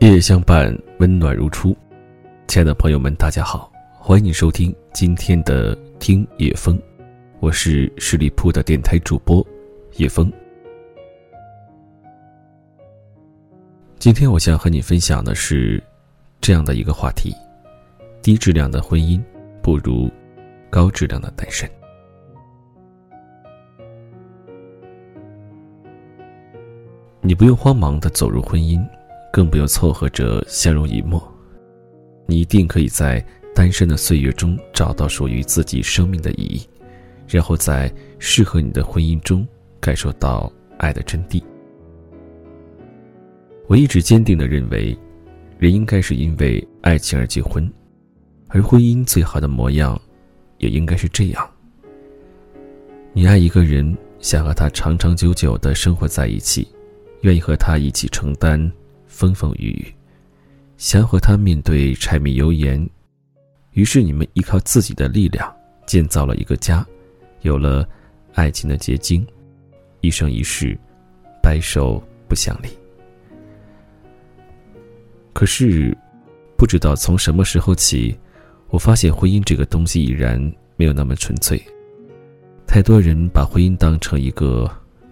夜相伴，温暖如初。亲爱的朋友们，大家好，欢迎收听今天的听夜风，我是十里铺的电台主播叶风。今天我想和你分享的是这样的一个话题：低质量的婚姻不如高质量的单身。你不用慌忙的走入婚姻。更不用凑合着相濡以沫，你一定可以在单身的岁月中找到属于自己生命的意义，然后在适合你的婚姻中感受到爱的真谛。我一直坚定的认为，人应该是因为爱情而结婚，而婚姻最好的模样，也应该是这样：你爱一个人，想和他长长久久的生活在一起，愿意和他一起承担。风风雨雨，想和他面对柴米油盐，于是你们依靠自己的力量建造了一个家，有了爱情的结晶，一生一世，白首不相离。可是，不知道从什么时候起，我发现婚姻这个东西已然没有那么纯粹。太多人把婚姻当成一个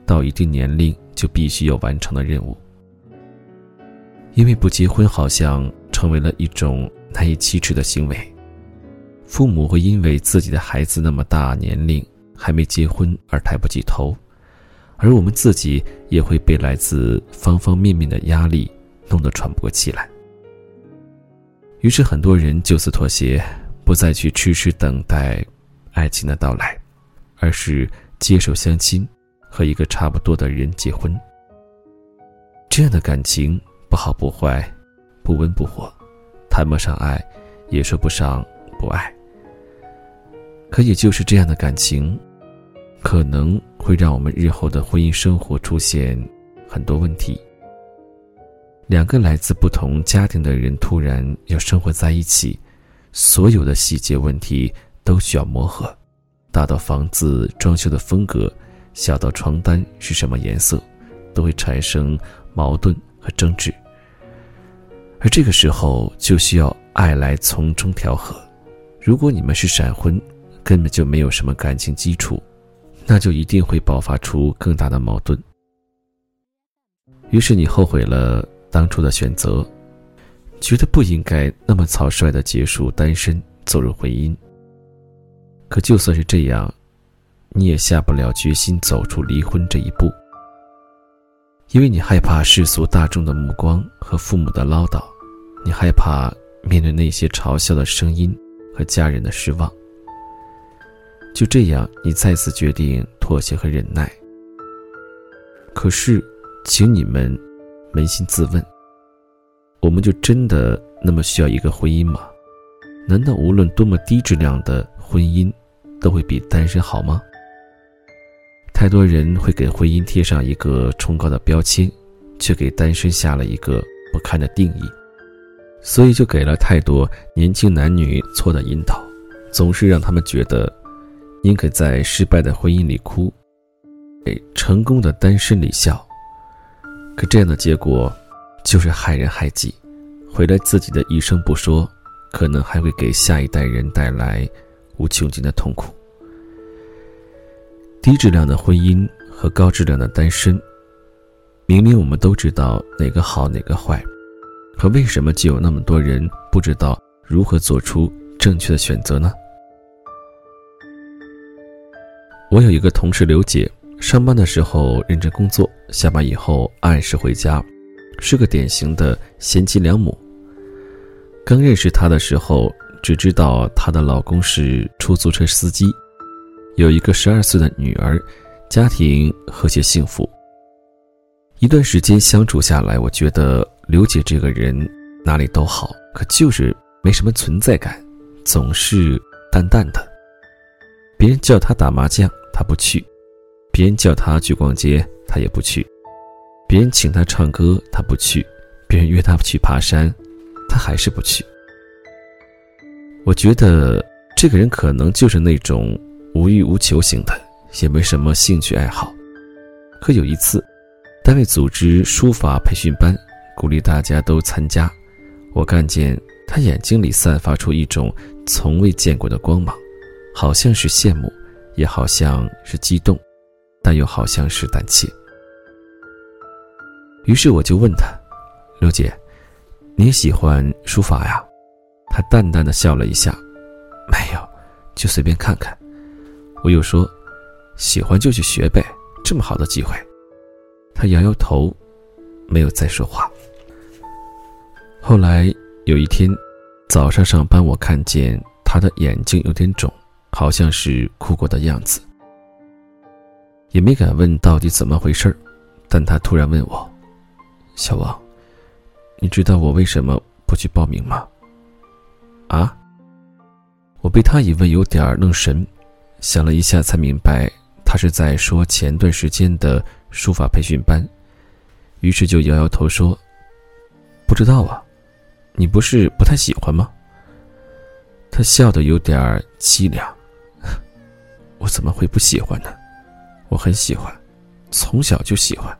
到一定年龄就必须要完成的任务。因为不结婚好像成为了一种难以启齿的行为，父母会因为自己的孩子那么大年龄还没结婚而抬不起头，而我们自己也会被来自方方面面的压力弄得喘不过气来。于是很多人就此妥协，不再去痴痴等待爱情的到来，而是接受相亲，和一个差不多的人结婚。这样的感情。不好不坏，不温不火，谈不上爱，也说不上不爱。可也就是这样的感情，可能会让我们日后的婚姻生活出现很多问题。两个来自不同家庭的人突然要生活在一起，所有的细节问题都需要磨合，大到房子装修的风格，小到床单是什么颜色，都会产生矛盾。和争执，而这个时候就需要爱来从中调和。如果你们是闪婚，根本就没有什么感情基础，那就一定会爆发出更大的矛盾。于是你后悔了当初的选择，觉得不应该那么草率的结束单身，走入婚姻。可就算是这样，你也下不了决心走出离婚这一步。因为你害怕世俗大众的目光和父母的唠叨，你害怕面对那些嘲笑的声音和家人的失望。就这样，你再次决定妥协和忍耐。可是，请你们扪心自问：我们就真的那么需要一个婚姻吗？难道无论多么低质量的婚姻，都会比单身好吗？太多人会给婚姻贴上一个崇高的标签，却给单身下了一个不堪的定义，所以就给了太多年轻男女错的引导，总是让他们觉得，宁可在失败的婚姻里哭，给成功的单身里笑。可这样的结果，就是害人害己，毁了自己的一生不说，可能还会给下一代人带来无穷尽的痛苦。低质量的婚姻和高质量的单身，明明我们都知道哪个好哪个坏，可为什么就有那么多人不知道如何做出正确的选择呢？我有一个同事刘姐，上班的时候认真工作，下班以后按时回家，是个典型的贤妻良母。刚认识她的时候，只知道她的老公是出租车司机。有一个十二岁的女儿，家庭和谐幸福。一段时间相处下来，我觉得刘姐这个人哪里都好，可就是没什么存在感，总是淡淡的。别人叫她打麻将，她不去；别人叫她去逛街，她也不去；别人请她唱歌，她不去；别人约她去爬山，她还是不去。我觉得这个人可能就是那种。无欲无求型的，也没什么兴趣爱好。可有一次，单位组织书法培训班，鼓励大家都参加。我看见他眼睛里散发出一种从未见过的光芒，好像是羡慕，也好像是激动，但又好像是胆怯。于是我就问他：“刘姐，你也喜欢书法呀？”他淡淡的笑了一下：“没有，就随便看看。”我又说：“喜欢就去学呗，这么好的机会。”他摇摇头，没有再说话。后来有一天早上上班，我看见他的眼睛有点肿，好像是哭过的样子，也没敢问到底怎么回事但他突然问我。小王，你知道我为什么不去报名吗？啊！我被他一问有点愣神，想了一下才明白，他是在说前段时间的书法培训班，于是就摇摇头说：“不知道啊，你不是不太喜欢吗？”他笑得有点凄凉，我怎么会不喜欢呢？我很喜欢，从小就喜欢。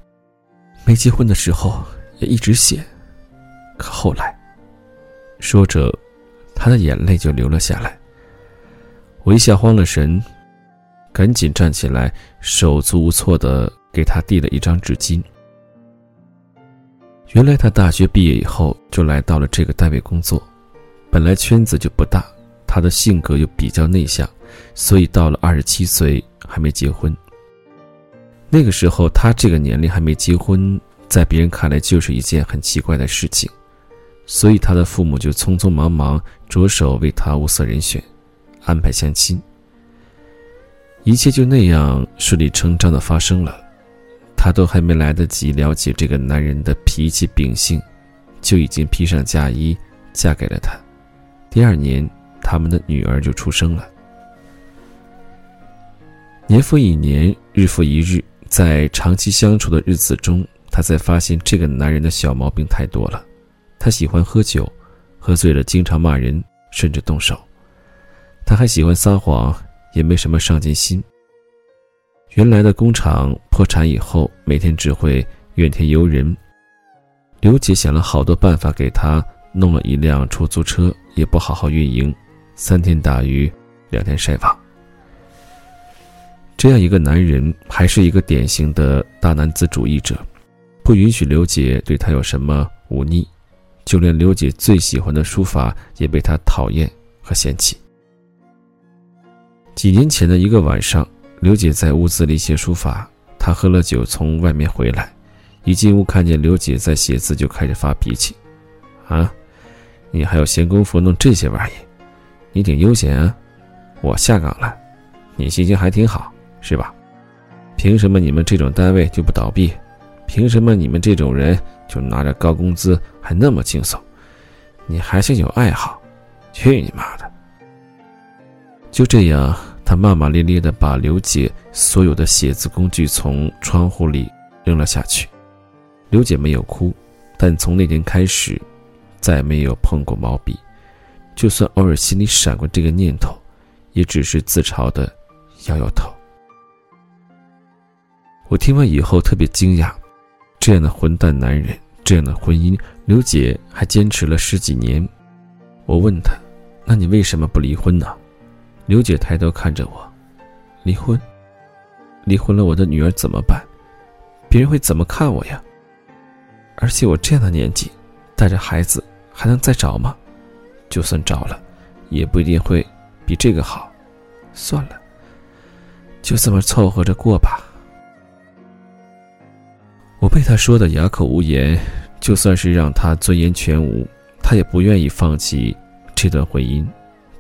没结婚的时候也一直写，可后来，说着，他的眼泪就流了下来。我一下慌了神，赶紧站起来，手足无措的给他递了一张纸巾。原来他大学毕业以后就来到了这个单位工作，本来圈子就不大，他的性格又比较内向，所以到了二十七岁还没结婚。那个时候，他这个年龄还没结婚，在别人看来就是一件很奇怪的事情，所以他的父母就匆匆忙忙着手为他物色人选，安排相亲。一切就那样顺理成章的发生了，他都还没来得及了解这个男人的脾气秉性，就已经披上嫁衣嫁给了他。第二年，他们的女儿就出生了。年复一年，日复一日。在长期相处的日子中，他才发现这个男人的小毛病太多了。他喜欢喝酒，喝醉了经常骂人，甚至动手。他还喜欢撒谎，也没什么上进心。原来的工厂破产以后，每天只会怨天尤人。刘姐想了好多办法给他弄了一辆出租车，也不好好运营，三天打鱼，两天晒网。这样一个男人，还是一个典型的大男子主义者，不允许刘姐对他有什么忤逆，就连刘姐最喜欢的书法也被他讨厌和嫌弃。几年前的一个晚上，刘姐在屋子里写书法，他喝了酒从外面回来，一进屋看见刘姐在写字，就开始发脾气：“啊，你还有闲工夫弄这些玩意？你挺悠闲啊！我下岗了，你心情还挺好。”是吧？凭什么你们这种单位就不倒闭？凭什么你们这种人就拿着高工资还那么轻松？你还想有爱好？去你妈的！就这样，他骂骂咧咧的把刘姐所有的写字工具从窗户里扔了下去。刘姐没有哭，但从那天开始，再没有碰过毛笔。就算偶尔心里闪过这个念头，也只是自嘲的摇摇头。我听完以后特别惊讶，这样的混蛋男人，这样的婚姻，刘姐还坚持了十几年。我问她：“那你为什么不离婚呢？”刘姐抬头看着我：“离婚？离婚了，我的女儿怎么办？别人会怎么看我呀？而且我这样的年纪，带着孩子还能再找吗？就算找了，也不一定会比这个好。算了，就这么凑合着过吧。”我被他说的哑口无言，就算是让他尊严全无，他也不愿意放弃这段婚姻；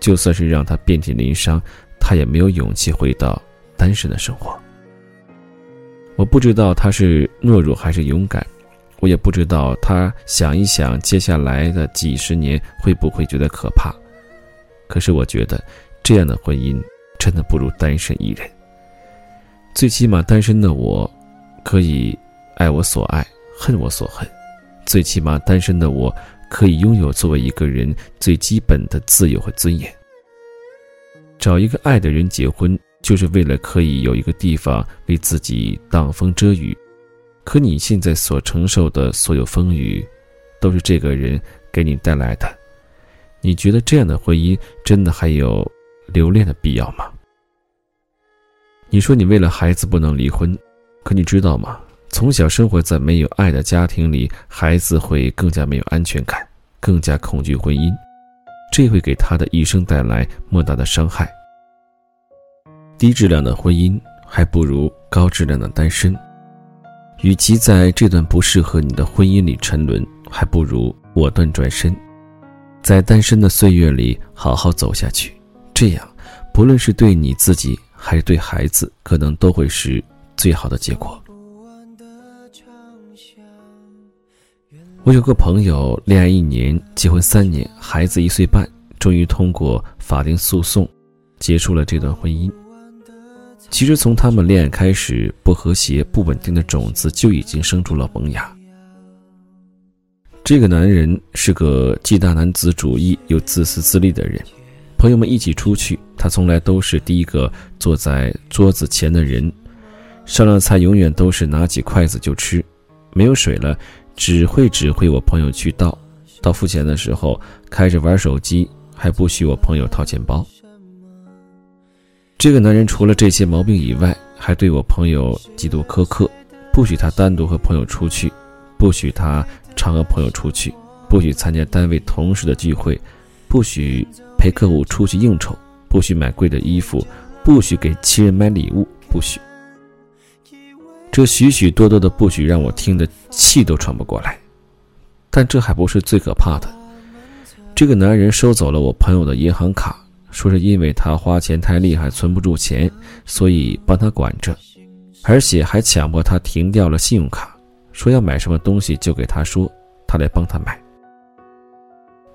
就算是让他遍体鳞伤，他也没有勇气回到单身的生活。我不知道他是懦弱还是勇敢，我也不知道他想一想接下来的几十年会不会觉得可怕。可是我觉得，这样的婚姻真的不如单身一人。最起码，单身的我，可以。爱我所爱，恨我所恨，最起码单身的我可以拥有作为一个人最基本的自由和尊严。找一个爱的人结婚，就是为了可以有一个地方为自己挡风遮雨。可你现在所承受的所有风雨，都是这个人给你带来的。你觉得这样的婚姻真的还有留恋的必要吗？你说你为了孩子不能离婚，可你知道吗？从小生活在没有爱的家庭里，孩子会更加没有安全感，更加恐惧婚姻。这会给他的一生带来莫大的伤害。低质量的婚姻还不如高质量的单身。与其在这段不适合你的婚姻里沉沦，还不如果断转身，在单身的岁月里好好走下去。这样，不论是对你自己还是对孩子，可能都会是最好的结果。我有个朋友，恋爱一年，结婚三年，孩子一岁半，终于通过法定诉讼，结束了这段婚姻。其实从他们恋爱开始，不和谐、不稳定的种子就已经生出了萌芽。这个男人是个既大男子主义又自私自利的人。朋友们一起出去，他从来都是第一个坐在桌子前的人，上了菜永远都是拿起筷子就吃，没有水了。只会指挥我朋友去倒，到付钱的时候开着玩手机，还不许我朋友掏钱包。这个男人除了这些毛病以外，还对我朋友极度苛刻，不许他单独和朋友出去，不许他常和朋友出去，不许参加单位同事的聚会，不许陪客户出去应酬，不许买贵的衣服，不许给亲人买礼物，不许。这许许多多的不许让我听得气都喘不过来，但这还不是最可怕的。这个男人收走了我朋友的银行卡，说是因为他花钱太厉害，存不住钱，所以帮他管着，而且还强迫他停掉了信用卡，说要买什么东西就给他说，他来帮他买。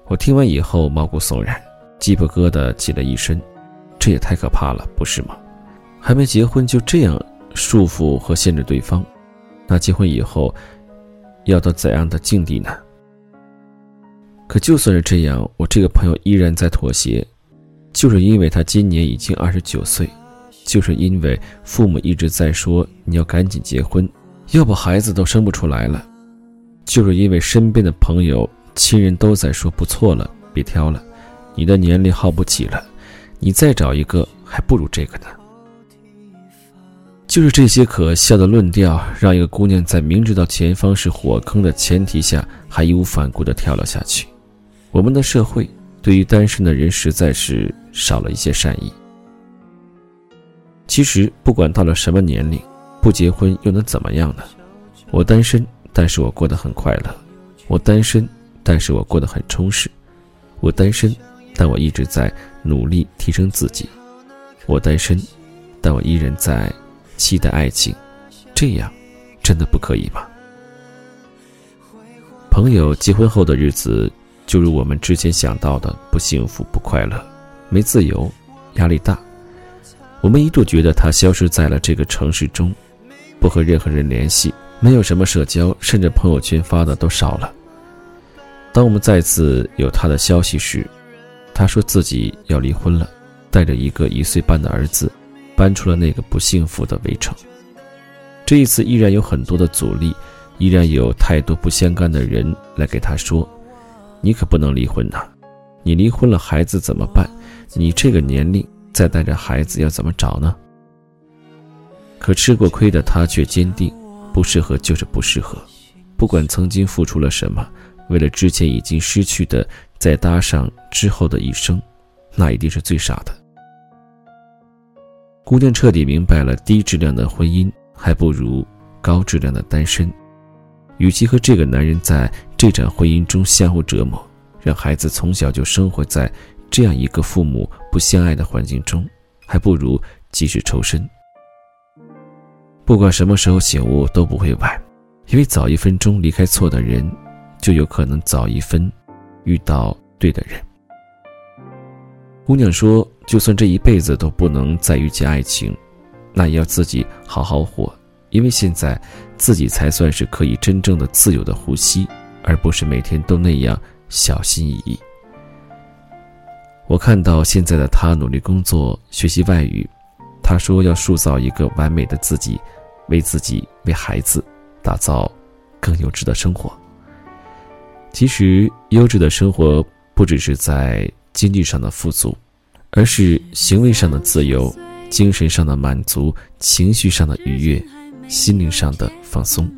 我听完以后毛骨悚然，鸡皮疙瘩起了一身，这也太可怕了，不是吗？还没结婚就这样。束缚和限制对方，那结婚以后要到怎样的境地呢？可就算是这样，我这个朋友依然在妥协，就是因为他今年已经二十九岁，就是因为父母一直在说你要赶紧结婚，要不孩子都生不出来了，就是因为身边的朋友、亲人都在说不错了，别挑了，你的年龄耗不起了，你再找一个还不如这个呢。就是这些可笑的论调，让一个姑娘在明知道前方是火坑的前提下，还义无反顾地跳了下去。我们的社会对于单身的人实在是少了一些善意。其实，不管到了什么年龄，不结婚又能怎么样呢？我单身，但是我过得很快乐；我单身，但是我过得很充实；我单身，但我一直在努力提升自己；我单身，但我依然在。期待爱情，这样真的不可以吗？朋友结婚后的日子，就如我们之前想到的，不幸福、不快乐，没自由，压力大。我们一度觉得他消失在了这个城市中，不和任何人联系，没有什么社交，甚至朋友圈发的都少了。当我们再次有他的消息时，他说自己要离婚了，带着一个一岁半的儿子。搬出了那个不幸福的围城。这一次依然有很多的阻力，依然有太多不相干的人来给他说：“你可不能离婚呐！你离婚了，孩子怎么办？你这个年龄再带着孩子要怎么找呢？”可吃过亏的他却坚定：不适合就是不适合，不管曾经付出了什么，为了之前已经失去的再搭上之后的一生，那一定是最傻的。姑娘彻底明白了，低质量的婚姻还不如高质量的单身。与其和这个男人在这场婚姻中相互折磨，让孩子从小就生活在这样一个父母不相爱的环境中，还不如及时抽身。不管什么时候醒悟都不会晚，因为早一分钟离开错的人，就有可能早一分遇到对的人。姑娘说：“就算这一辈子都不能再遇见爱情，那也要自己好好活，因为现在自己才算是可以真正的自由的呼吸，而不是每天都那样小心翼翼。”我看到现在的他努力工作，学习外语。他说要塑造一个完美的自己，为自己、为孩子打造更优质的生活。其实，优质的生活不只是在经济上的富足，而是行为上的自由、精神上的满足、情绪上的愉悦、心灵上的放松。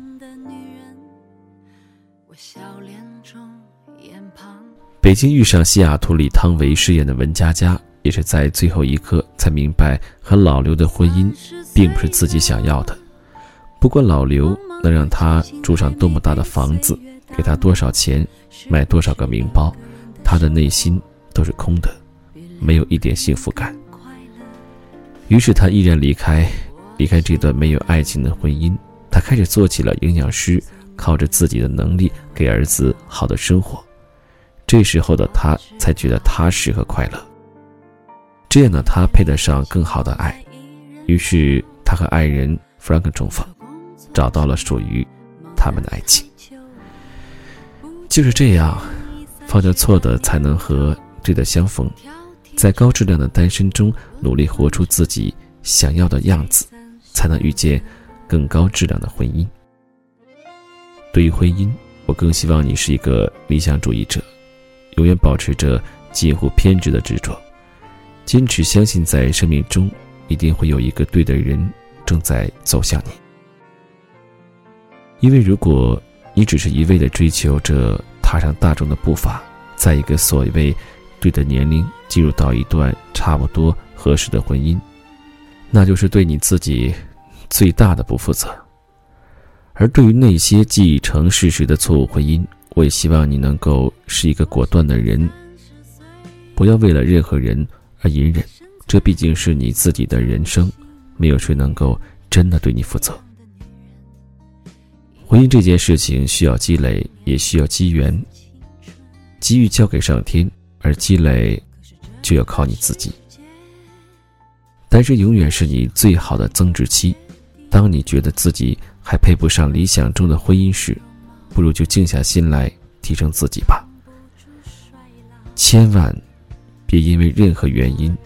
北京遇上西雅图里汤唯饰演的文佳佳。也是在最后一刻才明白，和老刘的婚姻并不是自己想要的。不管老刘能让他住上多么大的房子，给他多少钱，买多少个名包，他的内心都是空的，没有一点幸福感。于是他毅然离开，离开这段没有爱情的婚姻。他开始做起了营养师，靠着自己的能力给儿子好的生活。这时候的他才觉得踏实和快乐。这样的他配得上更好的爱，于是他和爱人 Frank 重逢，找到了属于他们的爱情。就是这样，放下错的，才能和对的相逢。在高质量的单身中，努力活出自己想要的样子，才能遇见更高质量的婚姻。对于婚姻，我更希望你是一个理想主义者，永远保持着近乎偏执的执着。坚持相信，在生命中一定会有一个对的人正在走向你。因为如果你只是一味的追求着踏上大众的步伐，在一个所谓对的年龄进入到一段差不多合适的婚姻，那就是对你自己最大的不负责。而对于那些既已成事实的错误婚姻，我也希望你能够是一个果断的人，不要为了任何人。而隐忍，这毕竟是你自己的人生，没有谁能够真的对你负责。婚姻这件事情需要积累，也需要机缘。机遇交给上天，而积累就要靠你自己。单身永远是你最好的增值期。当你觉得自己还配不上理想中的婚姻时，不如就静下心来提升自己吧。千万。别因为任何原因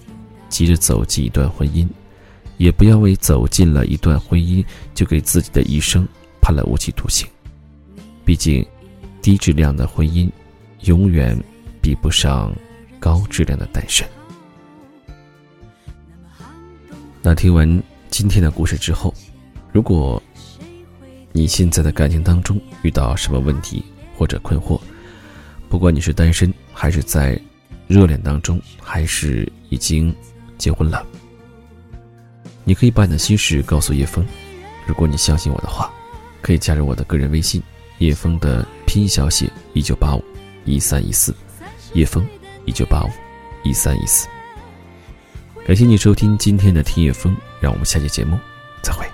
急着走进一段婚姻，也不要为走进了一段婚姻就给自己的一生判了无期徒刑。毕竟，低质量的婚姻永远比不上高质量的单身。那听完今天的故事之后，如果你现在的感情当中遇到什么问题或者困惑，不管你是单身还是在。热恋当中，还是已经结婚了？你可以把你的心事告诉叶枫。如果你相信我的话，可以加入我的个人微信“叶枫”的拼音小写一九八五一三一四，叶枫一九八五一三一四。感谢你收听今天的听叶枫，让我们下期节目再会